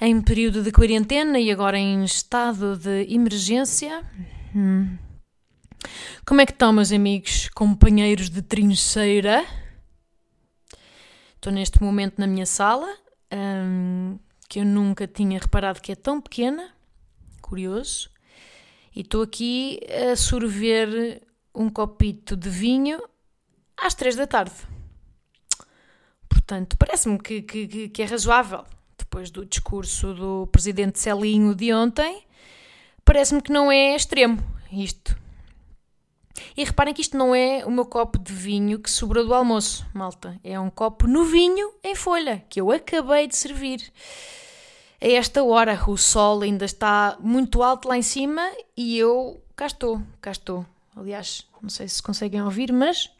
em período de quarentena e agora em estado de emergência. Hum. Como é que estão, meus amigos, companheiros de trincheira? Estou neste momento na minha sala, hum, que eu nunca tinha reparado que é tão pequena. Curioso. E estou aqui a sorver um copito de vinho às três da tarde. Portanto, parece-me que, que, que, é razoável. Depois do discurso do presidente Celinho de ontem, parece-me que não é extremo isto. E reparem que isto não é o meu copo de vinho que sobrou do almoço, malta. É um copo novinho em folha que eu acabei de servir. A esta hora o sol ainda está muito alto lá em cima e eu cá estou, cá estou Aliás, não sei se conseguem ouvir, mas.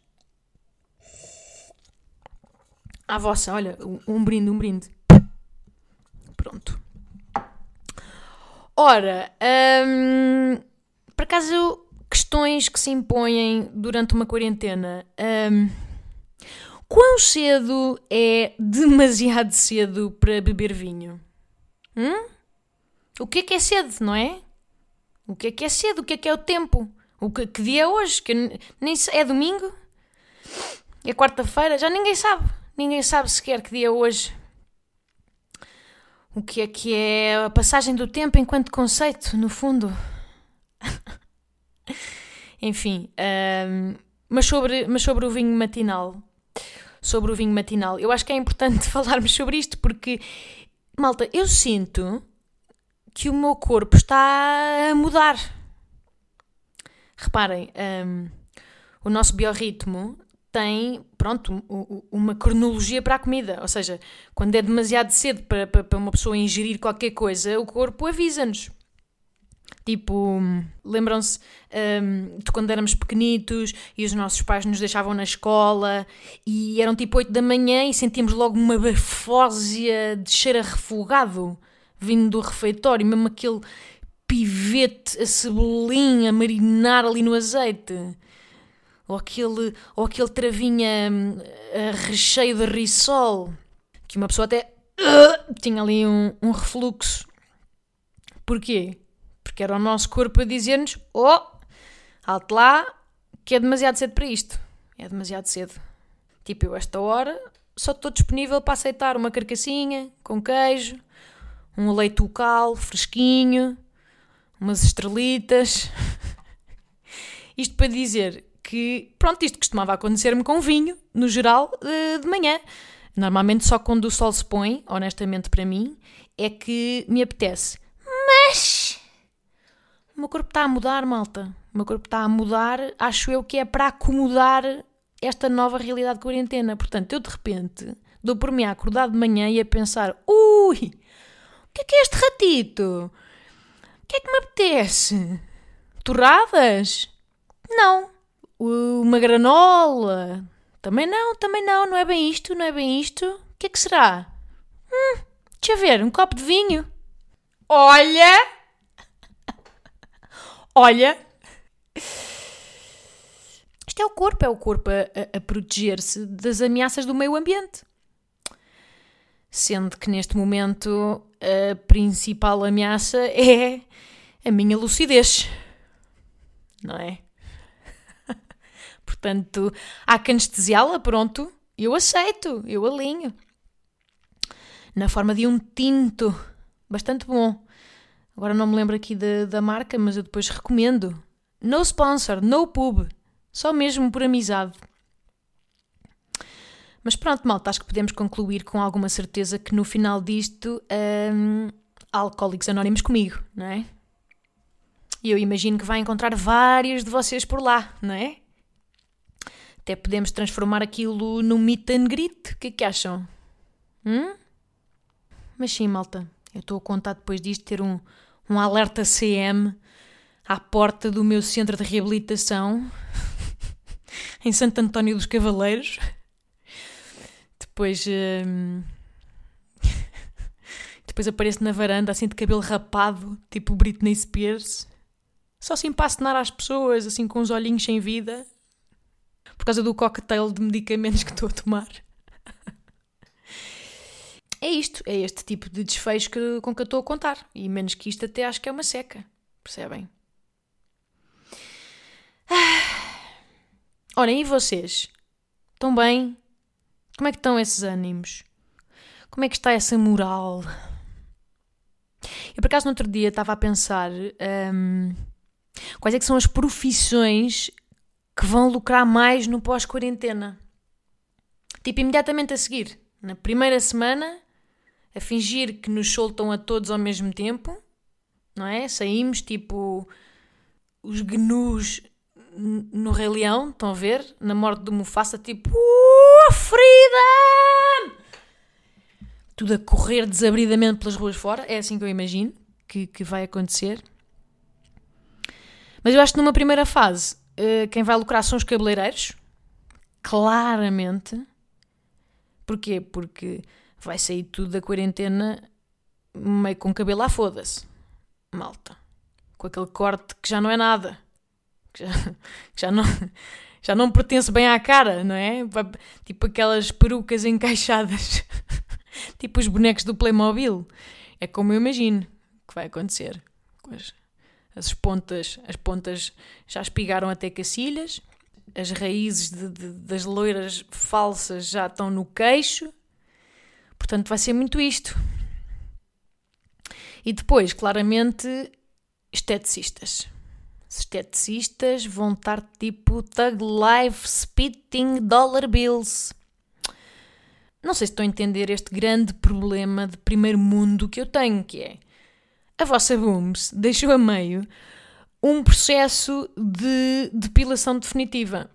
À vossa, olha, um brinde, um brinde. Pronto. Ora, hum, por acaso, questões que se impõem durante uma quarentena. Hum, quão cedo é demasiado cedo para beber vinho? Hum? O que é que é cedo, não é? O que é que é cedo? O que é que é o tempo? O que, que dia é hoje? Que nem é domingo? É quarta-feira? Já ninguém sabe. Ninguém sabe sequer que dia é hoje. O que é que é a passagem do tempo enquanto conceito, no fundo? Enfim, um, mas, sobre, mas sobre o vinho matinal. Sobre o vinho matinal. Eu acho que é importante falarmos sobre isto porque, malta, eu sinto que o meu corpo está a mudar Reparem, um, o nosso biorritmo tem, pronto, uma cronologia para a comida. Ou seja, quando é demasiado cedo para, para, uma pessoa ingerir qualquer coisa, o corpo avisa-nos. Tipo, lembram-se um, de quando éramos pequenitos e os nossos pais nos deixavam na escola e eram tipo 8 da manhã e sentíamos logo uma bafósia de cheiro a refogado vindo do refeitório, mesmo aquele pivete, a cebolinha, a marinar ali no azeite. Ou aquele, ou aquele travinha hum, a recheio de risol, que uma pessoa até uh, tinha ali um, um refluxo. Porquê? Porque era o nosso corpo a dizer-nos: Oh, alto lá, que é demasiado cedo para isto. É demasiado cedo. Tipo, eu, esta hora, só estou disponível para aceitar uma carcassinha com queijo, um leite local, fresquinho, umas estrelitas. isto para dizer que, pronto, isto costumava acontecer-me com vinho, no geral, eh, de manhã. Normalmente só quando o sol se põe, honestamente para mim, é que me apetece. Mas o meu corpo está a mudar, malta. O meu corpo está a mudar, acho eu que é para acomodar esta nova realidade de quarentena. Portanto, eu de repente dou por mim a acordar de manhã e a pensar: ui, o que é que é este ratito? O que é que me apetece? Torradas? Não. Uma granola? Também não, também não. Não é bem isto, não é bem isto. O que é que será? Hum, deixa ver, um copo de vinho. Olha! Olha! Isto é o corpo, é o corpo a, a proteger-se das ameaças do meio ambiente. Sendo que neste momento a principal ameaça é a minha lucidez. Não é? Portanto, há que anestesiá-la, pronto, eu aceito, eu alinho. Na forma de um tinto, bastante bom. Agora não me lembro aqui da, da marca, mas eu depois recomendo. No sponsor, no pub, só mesmo por amizade. Mas pronto, malta, acho que podemos concluir com alguma certeza que no final disto hum, há alcoólicos anónimos comigo, não é? E eu imagino que vai encontrar várias de vocês por lá, não é? Até podemos transformar aquilo no meet and greet. O que é que acham? Hum? Mas sim, malta. Eu estou a contar depois disto ter um, um alerta CM à porta do meu centro de reabilitação em Santo António dos Cavaleiros. Depois. Hum, depois apareço na varanda assim de cabelo rapado, tipo Britney Spears. Só assim para acenar às pessoas, assim com os olhinhos sem vida. Por causa do cocktail de medicamentos que estou a tomar. É isto, é este tipo de desfecho que, com que eu estou a contar. E menos que isto até acho que é uma seca. Percebem? Ah. Ora, e vocês? Estão bem? Como é que estão esses ânimos? Como é que está essa moral? Eu, por acaso, no outro dia estava a pensar um, quais é que são as profissões que vão lucrar mais no pós-quarentena. Tipo, imediatamente a seguir, na primeira semana, a fingir que nos soltam a todos ao mesmo tempo, não é? Saímos tipo os gnus no Rei Leão, estão a ver? Na morte do Mufasa, tipo uh, freedom! Tudo a correr desabridamente pelas ruas fora, é assim que eu imagino que, que vai acontecer. Mas eu acho que numa primeira fase, uh, quem vai lucrar são os cabeleireiros, claramente. Porquê? Porque vai sair tudo da quarentena meio com cabelo à foda-se. Malta. Com aquele corte que já não é nada. Que já, que já não. Já não pertence bem à cara, não é? Tipo aquelas perucas encaixadas. tipo os bonecos do Playmobil. É como eu imagino que vai acontecer. As, as pontas, as pontas já espigaram até cacilhas, as raízes de, de, das loiras falsas já estão no queixo, Portanto, vai ser muito isto. E depois, claramente, esteticistas. Esteticistas vão estar tipo Thug Life Spitting Dollar Bills. Não sei se estão a entender este grande problema de primeiro mundo que eu tenho, que é a vossa Booms deixou a meio um processo de depilação definitiva.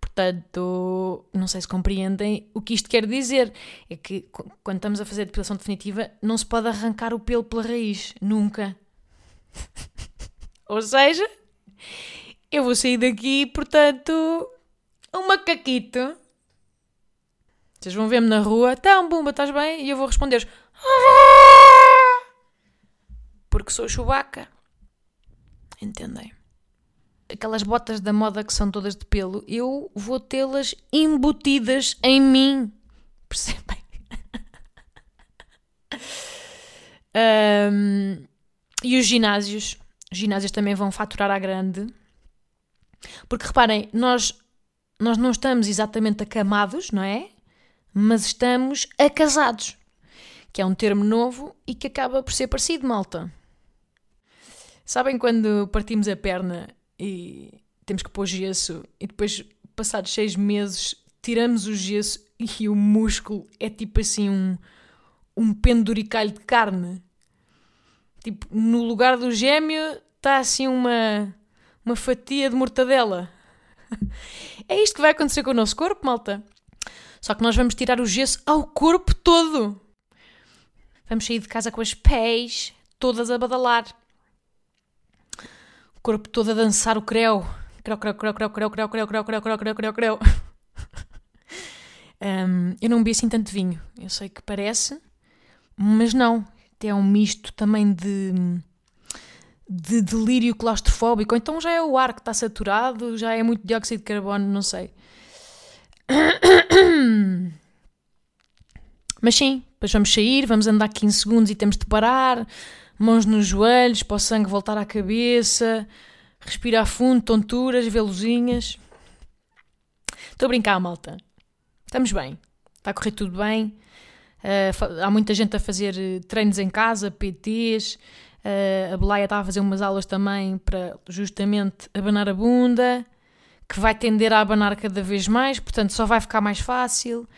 Portanto, não sei se compreendem o que isto quer dizer. É que quando estamos a fazer depilação definitiva, não se pode arrancar o pelo pela raiz. Nunca. Ou seja, eu vou sair daqui, portanto, um macaquito. Vocês vão ver-me na rua, então, Bumba, estás bem? E eu vou responder porque sou chubaca. Entendem? aquelas botas da moda que são todas de pelo, eu vou tê-las embutidas em mim. Percebem? um, e os ginásios. Os ginásios também vão faturar à grande. Porque reparem, nós, nós não estamos exatamente acamados, não é? Mas estamos acasados. Que é um termo novo e que acaba por ser parecido, malta. Sabem quando partimos a perna e temos que pôr gesso e depois, passados seis meses, tiramos o gesso e o músculo é tipo assim um, um penduricalho de carne. Tipo, no lugar do gêmeo está assim uma, uma fatia de mortadela. É isto que vai acontecer com o nosso corpo, malta. Só que nós vamos tirar o gesso ao corpo todo. Vamos sair de casa com as pés todas a badalar corpo todo a dançar o creu. Creu, creu, creu, creu, creu, creu, creu, creu, creu, creu, creu, creu, creu. Um, eu não bebi assim tanto vinho. Eu sei que parece, mas não. É um misto também de, de delírio claustrofóbico. Então já é o ar que está saturado, já é muito dióxido de carbono, não sei. Mas sim, depois vamos sair, vamos andar 15 segundos e temos de parar mãos nos joelhos, para o sangue voltar à cabeça, respirar fundo, tonturas, veluzinhas. Estou a brincar, malta. Estamos bem. Está a correr tudo bem. Uh, há muita gente a fazer eh, treinos em casa, PTs. Uh, eh, a Belaia está a fazer umas aulas também para justamente abanar a bunda, que vai tender a abanar cada vez mais, portanto só vai ficar mais fácil.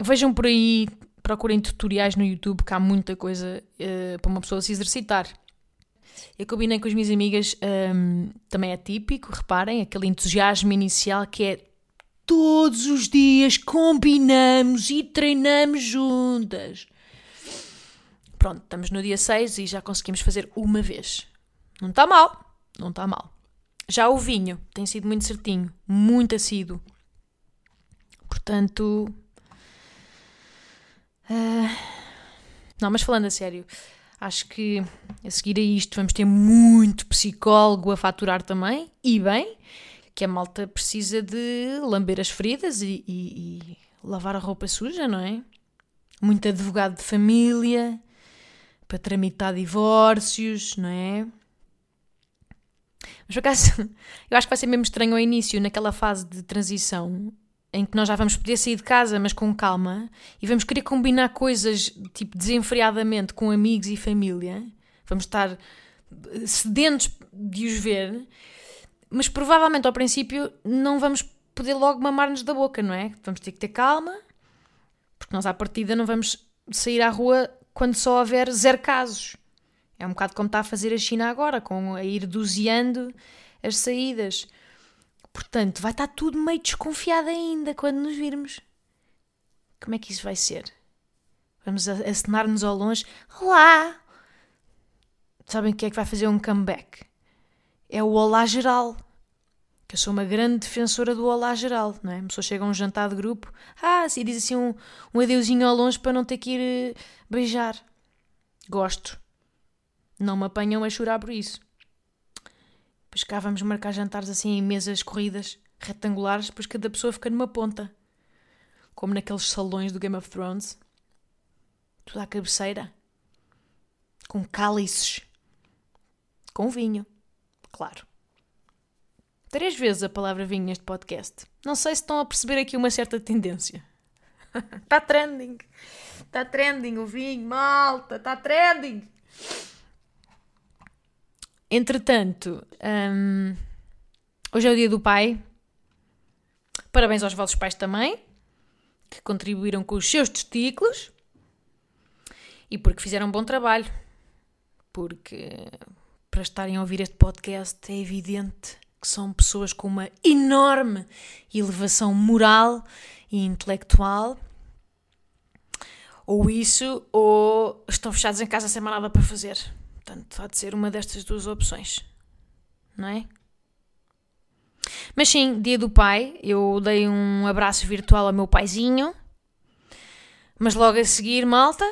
vejam por aí procurem tutoriais no YouTube que há muita coisa uh, para uma pessoa se exercitar. Eu combinei com as minhas amigas, um, ehm, também é típico, reparem, aquele entusiasmo inicial que é todos os dias combinamos e treinamos juntas. Pronto, estamos no dia 6 e já conseguimos fazer uma vez. Não está mal, não está mal. Já o vinho tem sido muito certinho, muito assíduo. Portanto. Uh, não, mas falando a sério, acho que a seguir a isto vamos ter muito psicólogo a faturar também, e bem, que a malta precisa de lamber as feridas e, e, e lavar a roupa suja, não é? Muito advogado de família para tramitar divórcios, não é? Mas por acaso, eu acho que vai ser mesmo estranho ao início, naquela fase de transição, em que nós já vamos poder sair de casa, mas com calma, e vamos querer combinar coisas, tipo, desenfreadamente com amigos e família. Vamos estar sedentos de os ver, mas provavelmente ao princípio não vamos poder logo mamar-nos da boca, não é? Vamos ter que ter calma, porque nós à partida não vamos sair à rua quando só houver zero casos. É um bocado como está a fazer a China agora, com a ir doseando as saídas. Portanto, vai estar tudo meio desconfiado ainda quando nos virmos. Como é que isso vai ser? Vamos acenar-nos ao longe. Olá! Sabem que é que vai fazer um comeback? É o olá geral. Que eu sou uma grande defensora do olá geral, não é? A pessoa chega a um jantar de grupo, ah, e diz assim um, um adeusinho ao longe para não ter que ir uh, beijar. Gosto. Não me apanham a chorar por isso. Depois cá vamos marcar jantares assim em mesas corridas, retangulares, depois cada pessoa fica numa ponta. Como naqueles salões do Game of Thrones. Tudo à cabeceira. Com cálices. Com vinho. Claro. Três vezes a palavra vinho neste podcast. Não sei se estão a perceber aqui uma certa tendência. Está trending. Está trending o vinho, malta. Está trending. Entretanto, hum, hoje é o dia do pai. Parabéns aos vossos pais também, que contribuíram com os seus testículos e porque fizeram um bom trabalho. Porque para estarem a ouvir este podcast é evidente que são pessoas com uma enorme elevação moral e intelectual. Ou isso, ou estão fechados em casa sem mais nada para fazer. Portanto, há de ser uma destas duas opções. Não é? Mas sim, dia do pai, eu dei um abraço virtual ao meu paizinho. Mas logo a seguir, malta,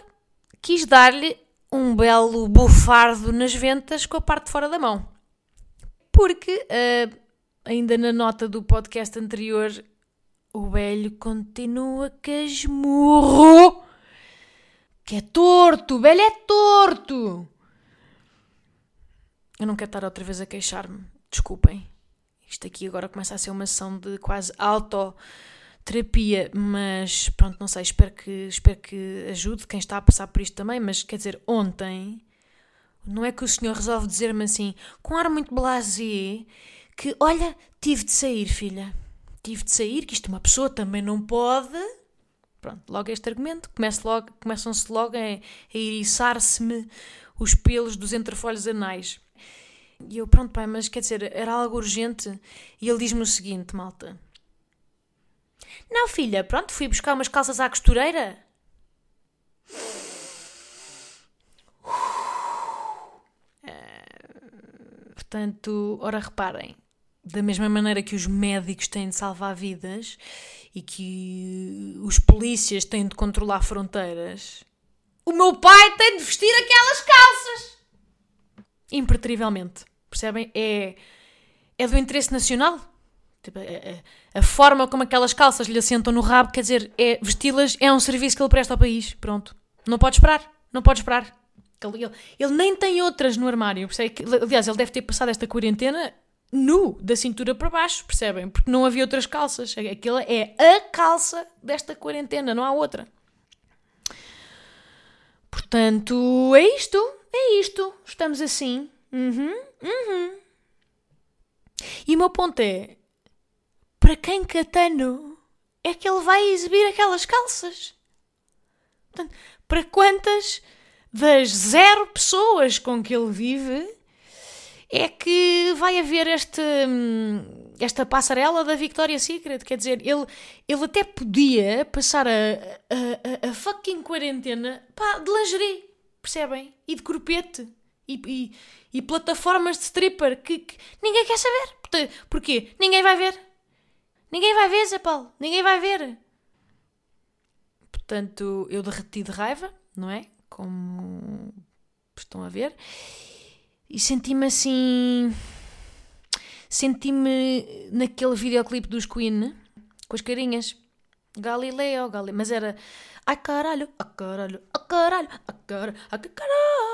quis dar-lhe um belo bufardo nas ventas com a parte de fora da mão. Porque, uh, ainda na nota do podcast anterior, o velho continua casmurro. Que é torto, o velho é torto. Eu não quero estar outra vez a queixar-me. Desculpem. Isto aqui agora começa a ser uma sessão de quase autoterapia, mas pronto, não sei, espero que, espero que ajude quem está a passar por isto também. Mas quer dizer, ontem, não é que o senhor resolve dizer-me assim, com ar muito blasé, que olha, tive de sair, filha. Tive de sair, que isto uma pessoa também não pode. Pronto, logo este argumento, logo, começam-se logo a, a iriçar-se-me os pelos dos entrefolhos anais. E eu, pronto, pai, mas quer dizer, era algo urgente. E ele diz-me o seguinte, malta: Não, filha, pronto, fui buscar umas calças à costureira. Uh, portanto, ora reparem, da mesma maneira que os médicos têm de salvar vidas e que os polícias têm de controlar fronteiras, o meu pai tem de vestir aquelas calças impertrivelmente. Percebem? É, é do interesse nacional. Tipo, a, a, a, forma como aquelas calças lhe assentam no rabo, quer dizer, é vesti-las é um serviço que ele presta ao país. Pronto. Não pode esperar. Não pode esperar. Ele, ele, ele nem tem outras no armário. Percebe? Aliás, ele deve ter passado esta quarentena nu, da cintura para baixo, percebem? Porque não havia outras calças. Aquela é a calça desta quarentena, não há outra. Portanto, é isto. É isto. Estamos assim. Uhum, uhum. E o meu ponto é: para quem Catano é que ele vai exibir aquelas calças? Portanto, para quantas das zero pessoas com que ele vive é que vai haver este, esta passarela da Victoria's Secret? Quer dizer, ele, ele até podia passar a, a, a, a fucking quarentena pá, de lingerie percebem? E de corpete. E, e, e plataformas de stripper que, que, ninguém quer saber. Porquê? Ninguém vai ver. Ninguém vai ver, Zé Paulo. Ninguém vai ver. Portanto, eu derreti de raiva, não é? Como estão a ver. E senti-me assim. Senti-me naquele videoclipe dos Queen, com as carinhas. Galileu, Galileu. Mas era. Ai caralho, ai caralho, ai caralho, ai caralho, ai caralho.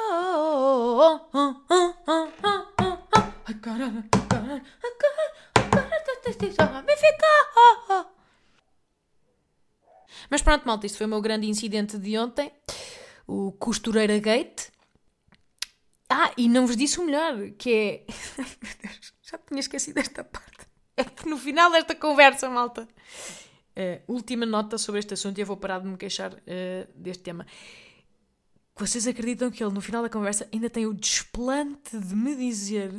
Mas pronto, malta, isto foi o meu grande incidente de ontem. O Costureira Gate. Ah, e não vos disse o melhor, que é. já tinha esquecido esta parte. É que no final desta conversa, malta. Uh, última nota sobre este assunto e eu vou parar de me queixar uh, deste tema. Vocês acreditam que ele, no final da conversa, ainda tem o desplante de me dizer: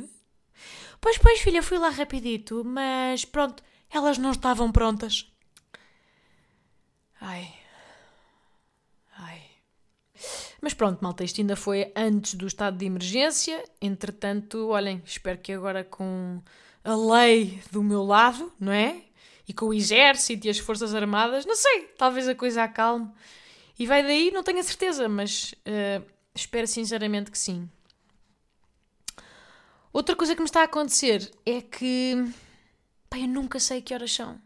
Pois, pois, filha, fui lá rapidito, mas pronto, elas não estavam prontas. Ai. Ai. Mas pronto, malta, isto ainda foi antes do estado de emergência. Entretanto, olhem, espero que agora com a lei do meu lado, não é? e com o exército e as forças armadas, não sei, talvez a coisa acalme. E vai daí, não tenho a certeza, mas uh, espero sinceramente que sim. Outra coisa que me está a acontecer é que pá, eu nunca sei que horas são.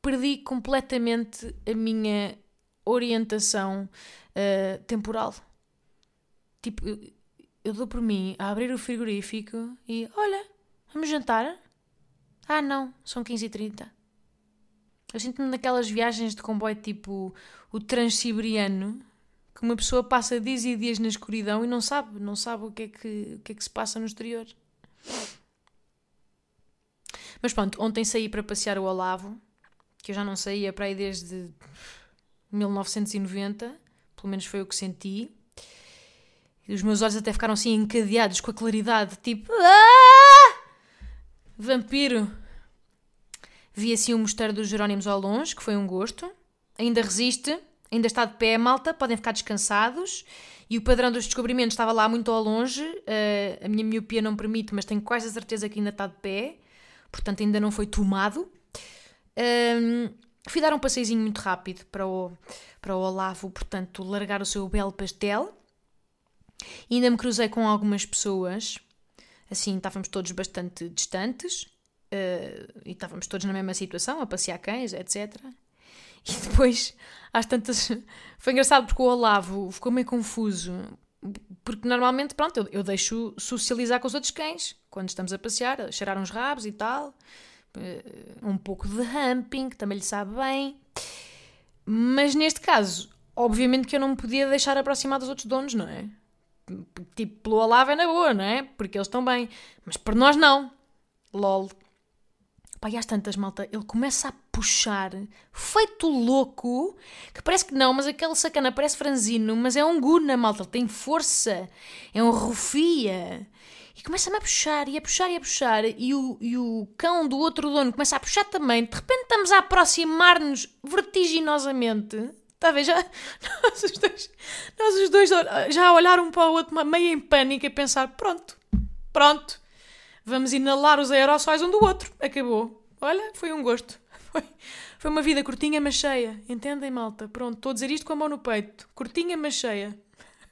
Perdi completamente a minha orientação uh, temporal. Tipo, eu, eu dou por mim a abrir o frigorífico e olha, vamos jantar? Ah, não, são 15h30. Eu sinto-me naquelas viagens de comboio tipo o Transsiberiano, que uma pessoa passa dias e dias na escuridão e não sabe, não sabe o que é que, o que, é que se passa no exterior. Mas pronto, ontem saí para passear o Olavo, que eu já não saía para aí desde 1990, pelo menos foi o que senti. E os meus olhos até ficaram assim encadeados com a claridade, tipo. Ah! Vampiro! Vi assim o mosteiro dos Jerónimos ao longe, que foi um gosto. Ainda resiste, ainda está de pé, malta, podem ficar descansados. E o padrão dos descobrimentos estava lá muito ao longe. Uh, a minha miopia não permite, mas tenho quase a certeza que ainda está de pé. Portanto, ainda não foi tomado. Um, fui dar um passeizinho muito rápido para o, para o Olavo, portanto, largar o seu belo pastel. E ainda me cruzei com algumas pessoas. Assim, estávamos todos bastante distantes. Uh, e estávamos todos na mesma situação, a passear cães, etc. E depois, às tantas. Foi engraçado porque o Olavo ficou meio confuso. Porque normalmente, pronto, eu, eu deixo socializar com os outros cães quando estamos a passear, a cheirar uns rabos e tal. Uh, um pouco de humping, que também lhe sabe bem. Mas neste caso, obviamente que eu não me podia deixar aproximar dos outros donos, não é? Tipo, pelo Olavo é na boa, não é? Porque eles estão bem. Mas por nós não. LOL. E às tantas, malta, ele começa a puxar, feito louco, que parece que não, mas aquele sacana parece franzino, mas é um guna, malta, ele tem força, é um rufia. E começa-me a puxar, e a puxar, e a puxar, e o, e o cão do outro dono começa a puxar também. De repente estamos a aproximar-nos vertiginosamente. Ver? Já, nós, os dois, nós os dois já olharam um para o outro meio em pânico e pensar: pronto, pronto Vamos inalar os aerossóis um do outro. Acabou. Olha, foi um gosto. Foi, foi uma vida curtinha, mas cheia. Entendem, malta? Pronto, estou a dizer isto com a mão no peito. Curtinha, mas cheia.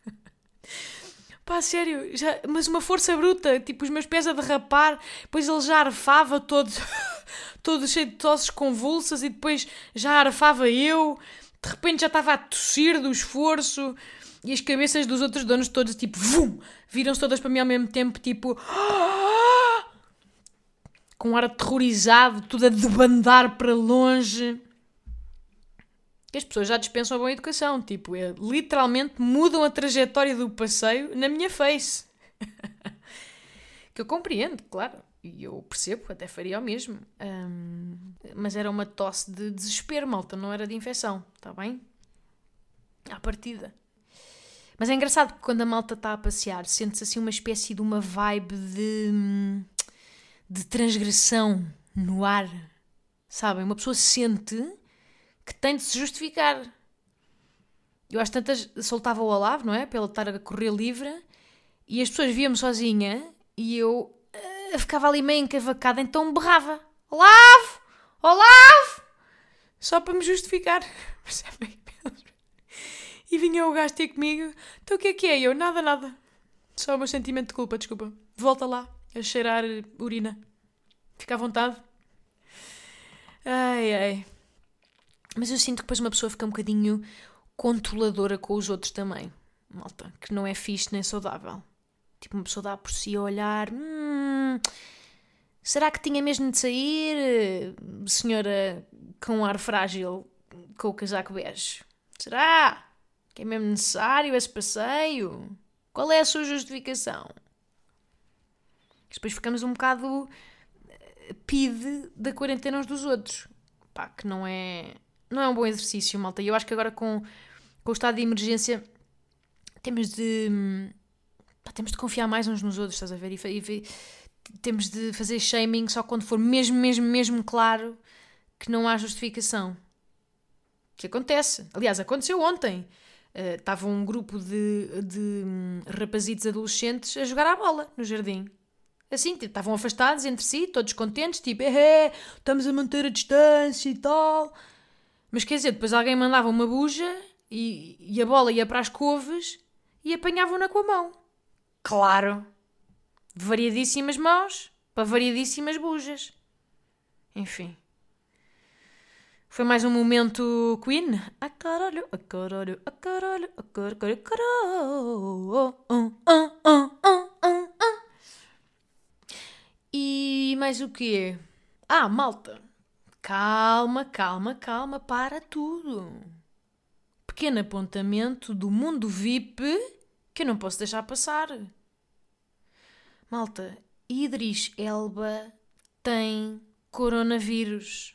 Pá, sério, já, mas uma força bruta, tipo os meus pés a derrapar, depois ele já arfava todo, todo cheio de tosses convulsas e depois já arfava eu, de repente já estava a tossir do esforço e as cabeças dos outros donos todos tipo, vum, viram-se todas para mim ao mesmo tempo, tipo, com um ar aterrorizado, tudo a debandar para longe. E as pessoas já dispensam a boa educação, tipo, é, literalmente mudam a trajetória do passeio na minha face. que eu compreendo, claro, e eu percebo, até faria o mesmo. Um, mas era uma tosse de desespero, malta, não era de infecção, está bem? À partida. Mas é engraçado que quando a malta está a passear, sente-se assim uma espécie de uma vibe de hum, de transgressão no ar. Sabem? Uma pessoa sente que tem de se justificar. eu às tantas soltava o Olavo, não é? Pela estar a correr livre e as pessoas viam-me sozinha e eu uh, ficava ali meio encavacada, então berrava: Olavo! Olavo! Só para me justificar. Percebem? E vinha o gajo ter comigo. Então o que é que é? Eu, nada, nada. Só o meu sentimento de culpa, desculpa. Volta lá a cheirar urina. Fica à vontade. Ai, ai. Mas eu sinto que depois uma pessoa fica um bocadinho controladora com os outros também. Malta, que não é fixe nem saudável. Tipo, uma pessoa dá por si a olhar. Hum, será que tinha mesmo de sair, senhora com um ar frágil, com o casaco bege? Será que é mesmo necessário esse passeio? Qual é a sua justificação? Depois ficamos um bocado eh, pide da quarentena uns dos outros. Pá, que não é, não é um bom exercício, malta. E eu acho que agora com, com o estado de emergência temos de. Pá, temos de confiar mais uns nos outros, estás a ver? E, e, temos de fazer shaming só quando for mesmo, mesmo, mesmo claro que não há justificação. Que acontece. Aliás, aconteceu ontem. Uh, estava um grupo de, de um, rapazitos adolescentes a jogar à bola no jardim. Assim, tipo, estavam afastados entre si, todos contentes, tipo, é, estamos a manter a distância e tal. Mas quer dizer, depois alguém mandava uma buja e, e a bola ia para as couves e apanhavam-na com a mão. Claro! Variadíssimas mãos para variadíssimas bujas. Enfim. Foi mais um momento Queen. A caralho, a caralho, a caralho, a caralho, caralho. E mais o quê? Ah, malta. Calma, calma, calma, para tudo. Pequeno apontamento do mundo VIP que eu não posso deixar passar. Malta, Idris Elba tem coronavírus.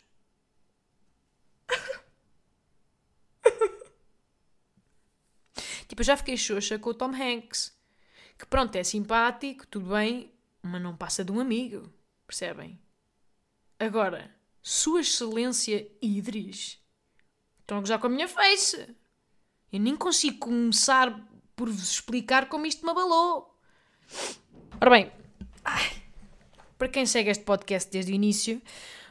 tipo, eu já fiquei xoxa com o Tom Hanks. Que pronto, é simpático, tudo bem, mas não passa de um amigo. Percebem? Agora, Sua Excelência Idris. Estão a gozar com a minha face. Eu nem consigo começar por vos explicar como isto me abalou. Ora bem, para quem segue este podcast desde o início,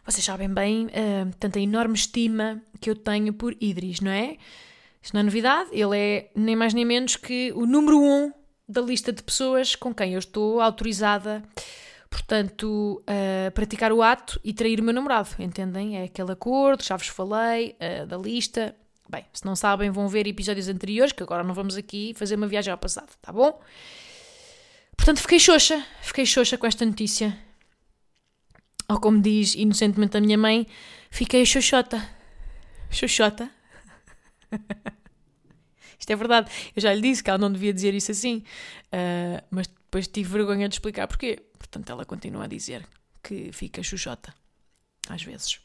vocês sabem bem uh, tanta enorme estima que eu tenho por Idris, não é? Isto não é novidade, ele é nem mais nem menos que o número um da lista de pessoas com quem eu estou autorizada, portanto, a praticar o ato e trair o meu namorado, entendem? É aquele acordo, já vos falei, uh, da lista. Bem, se não sabem, vão ver episódios anteriores, que agora não vamos aqui fazer uma viagem ao passado, tá bom? Portanto, fiquei xoxa, fiquei xoxa com esta notícia. Ou como diz inocentemente a minha mãe, fiquei xoxota. Xoxota? Isto é verdade. Eu já lhe disse que ela não devia dizer isso assim, uh, mas depois tive vergonha de explicar porquê. Portanto, ela continua a dizer que fica chuchota. Às vezes.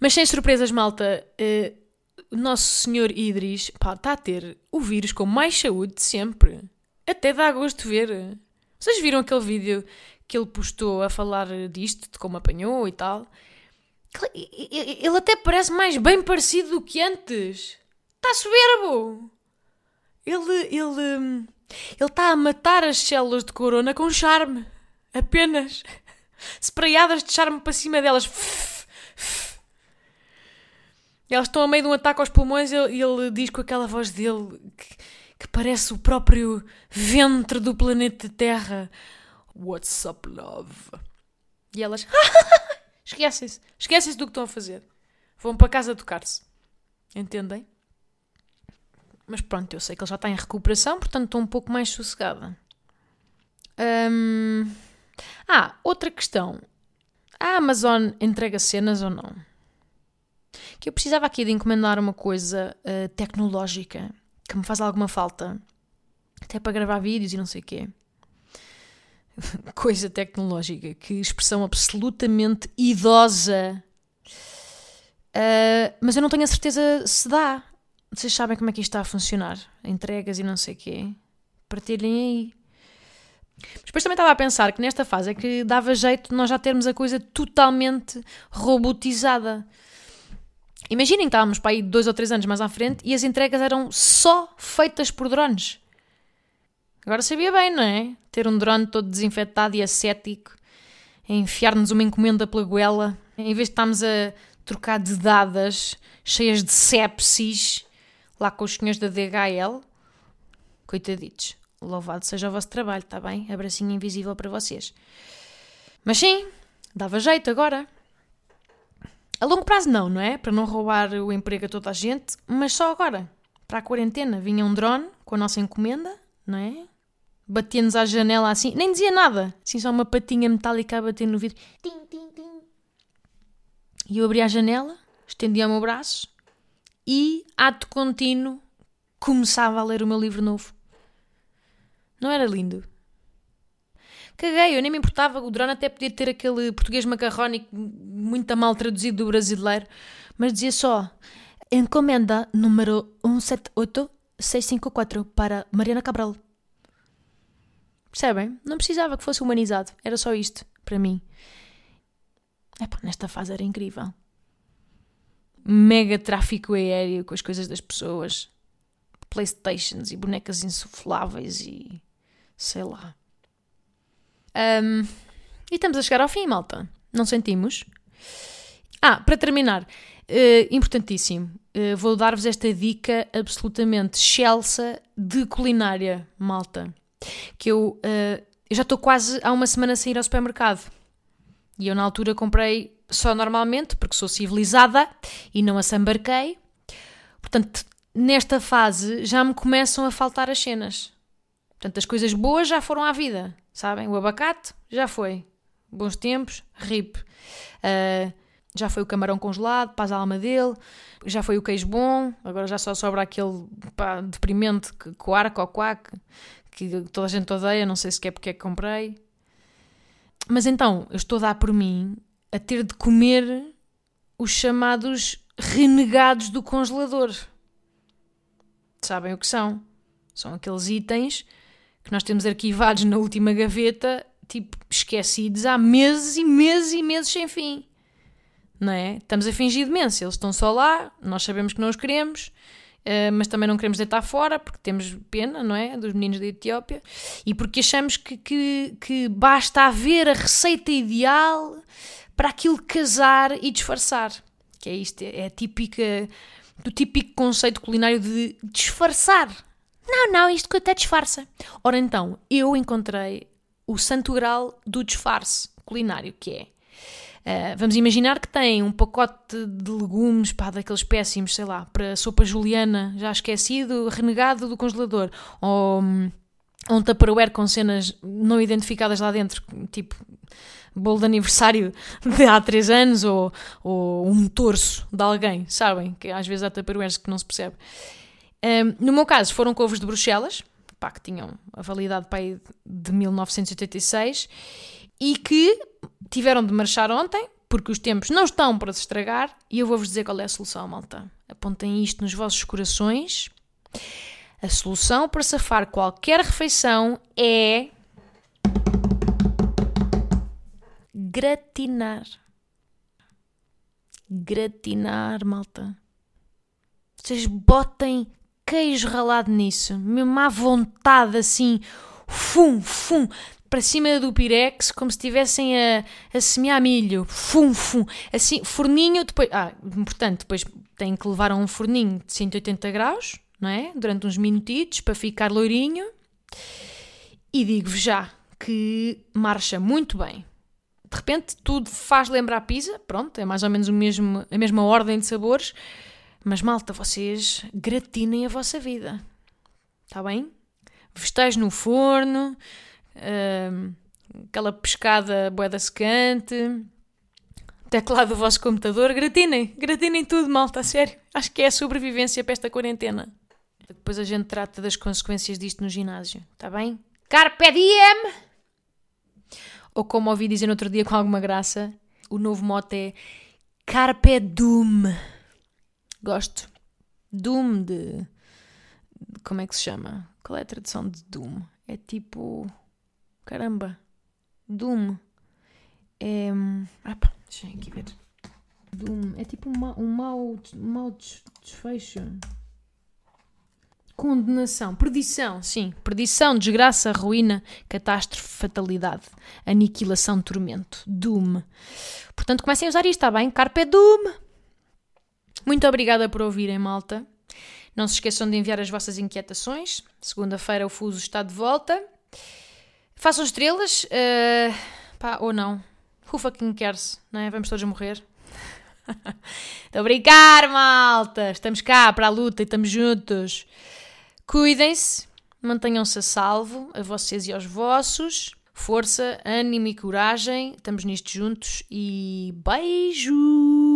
Mas sem surpresas, malta, uh, o nosso senhor Idris pá, está a ter o vírus com mais saúde de sempre. Até dá gosto ver. Vocês viram aquele vídeo que ele postou a falar disto, de como apanhou e tal? Ele até parece mais bem parecido do que antes. Está soberbo! Ele. Ele. Ele está a matar as células de corona com charme. Apenas. Spraiadas de charme para cima delas. Elas estão a meio de um ataque aos pulmões e ele, ele diz com aquela voz dele que, que, parece o próprio ventre do planeta Terra. What's up, love? E elas. Esquecem-se. Esquecem-se do que estão a fazer. Vão para casa tocar-se. Entendem? Mas pronto, eu sei que ele já está em recuperação, portanto estou um pouco mais sossegada. Hum... Ah, outra questão. A Amazon entrega cenas ou não? Que eu precisava aqui de encomendar uma coisa uh, tecnológica que me faz alguma falta. Até para gravar vídeos e não sei o quê. coisa tecnológica. Que expressão absolutamente idosa. Uh, mas eu não tenho a certeza se dá. Vocês sabem como é que isto está a funcionar? Entregas e não sei o quê. Partilhem aí. Mas depois também estava a pensar que nesta fase é que dava jeito de nós já termos a coisa totalmente robotizada. Imaginem que estávamos para aí dois ou três anos mais à frente e as entregas eram só feitas por drones. Agora sabia bem, não é? Ter um drone todo desinfetado e ascético, enfiar-nos uma encomenda pela goela, em vez de estarmos a trocar de dadas cheias de sepsis lá com os senhores da DHL. Coitaditos. Louvado seja o vosso trabalho, está bem? Abracinho invisível para vocês. Mas sim, dava jeito agora. A longo prazo não, não é? Para não roubar o emprego a toda a gente, mas só agora. Para a quarentena vinha um drone com a nossa encomenda, não é? Batia-nos à janela assim, nem dizia nada, assim só uma patinha metálica a bater no vidro. Tim, tim, tim. E eu abria a janela, estendia o meu braço e, ato contínuo, começava a ler o meu livro novo. Não era lindo? Caguei, eu nem me importava, o drone até podia ter aquele português macarrónico muito mal traduzido do brasileiro, mas dizia só encomenda número 178654 para Mariana Cabral. Percebem? Não precisava que fosse humanizado, era só isto, para mim. Epá, nesta fase era incrível. Mega tráfico aéreo com as coisas das pessoas. Playstations e bonecas insufláveis e sei lá. Um, e estamos a chegar ao fim, malta. Não sentimos? Ah, para terminar, uh, importantíssimo, uh, vou dar-vos esta dica absolutamente excelsa de culinária, malta. Que eu, uh, eu já estou quase há uma semana a sair ao supermercado. E eu na altura comprei só normalmente, porque sou civilizada e não assambarquei. Portanto, nesta fase já me começam a faltar as cenas. Portanto, as coisas boas já foram à vida, sabem? O abacate já foi. Bons tempos, rip. Uh, já foi o camarão congelado, paz a alma dele. Já foi o queijo bom, agora já só sobra aquele pá, deprimente, coarco ou quack, que toda a gente odeia, não sei sequer porque é que comprei. Mas então, eu estou a dar por mim a ter de comer os chamados renegados do congelador. Sabem o que são? São aqueles itens que nós temos arquivados na última gaveta, tipo, esquecidos há meses e meses e meses sem fim. Não é? Estamos a fingir demência, eles estão só lá, nós sabemos que não os queremos, uh, mas também não queremos deitar fora porque temos pena, não é? Dos meninos da Etiópia e porque achamos que, que, que basta haver a receita ideal para aquilo casar e disfarçar. Que é isto, é típica, do típico conceito culinário de disfarçar não, não, isto que até disfarça. Ora então, eu encontrei o santo grau do disfarce culinário, que é. Uh, vamos imaginar que tem um pacote de legumes, pá, daqueles péssimos, sei lá, para sopa juliana, já esquecido, renegado do congelador, ou, ou um tupperware com cenas não identificadas lá dentro, tipo bolo de aniversário de há 3 anos, ou, ou um torso de alguém, sabem? Que às vezes há tupperwares que não se percebe. Um, no meu caso, foram couves de Bruxelas, pá, que tinham a validade pá, de 1986 e que tiveram de marchar ontem, porque os tempos não estão para se estragar, e eu vou-vos dizer qual é a solução, malta. Apontem isto nos vossos corações. A solução para safar qualquer refeição é. gratinar. Gratinar, malta. Vocês botem queijo ralado nisso, mesmo à vontade, assim, fum, fum, para cima do pirex, como se estivessem a, a semear milho, fum, fum, assim, forninho, depois, ah, importante, depois tem que levar a um forninho de 180 graus, não é? Durante uns minutitos, para ficar loirinho, e digo-vos já que marcha muito bem. De repente tudo faz lembrar pizza, pronto, é mais ou menos o mesmo, a mesma ordem de sabores, mas malta, vocês gratinem a vossa vida. Está bem? Vestais no forno, uh, aquela pescada boeda secante, teclado do vosso computador, gratinem, gratinem tudo, malta, a sério. Acho que é a sobrevivência para esta quarentena. Depois a gente trata das consequências disto no ginásio, está bem? Carpe diem! Ou como ouvi dizer no outro dia com alguma graça, o novo mote é Carpe dum. Gosto. Doom de. Como é que se chama? Qual é a tradução de Doom? É tipo. Caramba. Doom. É. Ah, pá, deixa aqui ver. Doom. É tipo um, ma um mau, um mau desfecho. Condenação, perdição, sim. Perdição, desgraça, ruína, catástrofe, fatalidade, aniquilação, tormento. Doom. Portanto, comecem a usar isto, está bem? Carpe Doom. Muito obrigada por ouvirem, malta. Não se esqueçam de enviar as vossas inquietações. Segunda-feira o Fuso está de volta. Façam estrelas. Uh, pá, ou não. Who fucking cares, não é? Vamos todos morrer. Estou a brincar, malta! Estamos cá para a luta e estamos juntos. Cuidem-se, mantenham-se a salvo, a vocês e aos vossos. Força, ânimo e coragem. Estamos nisto juntos e beijo!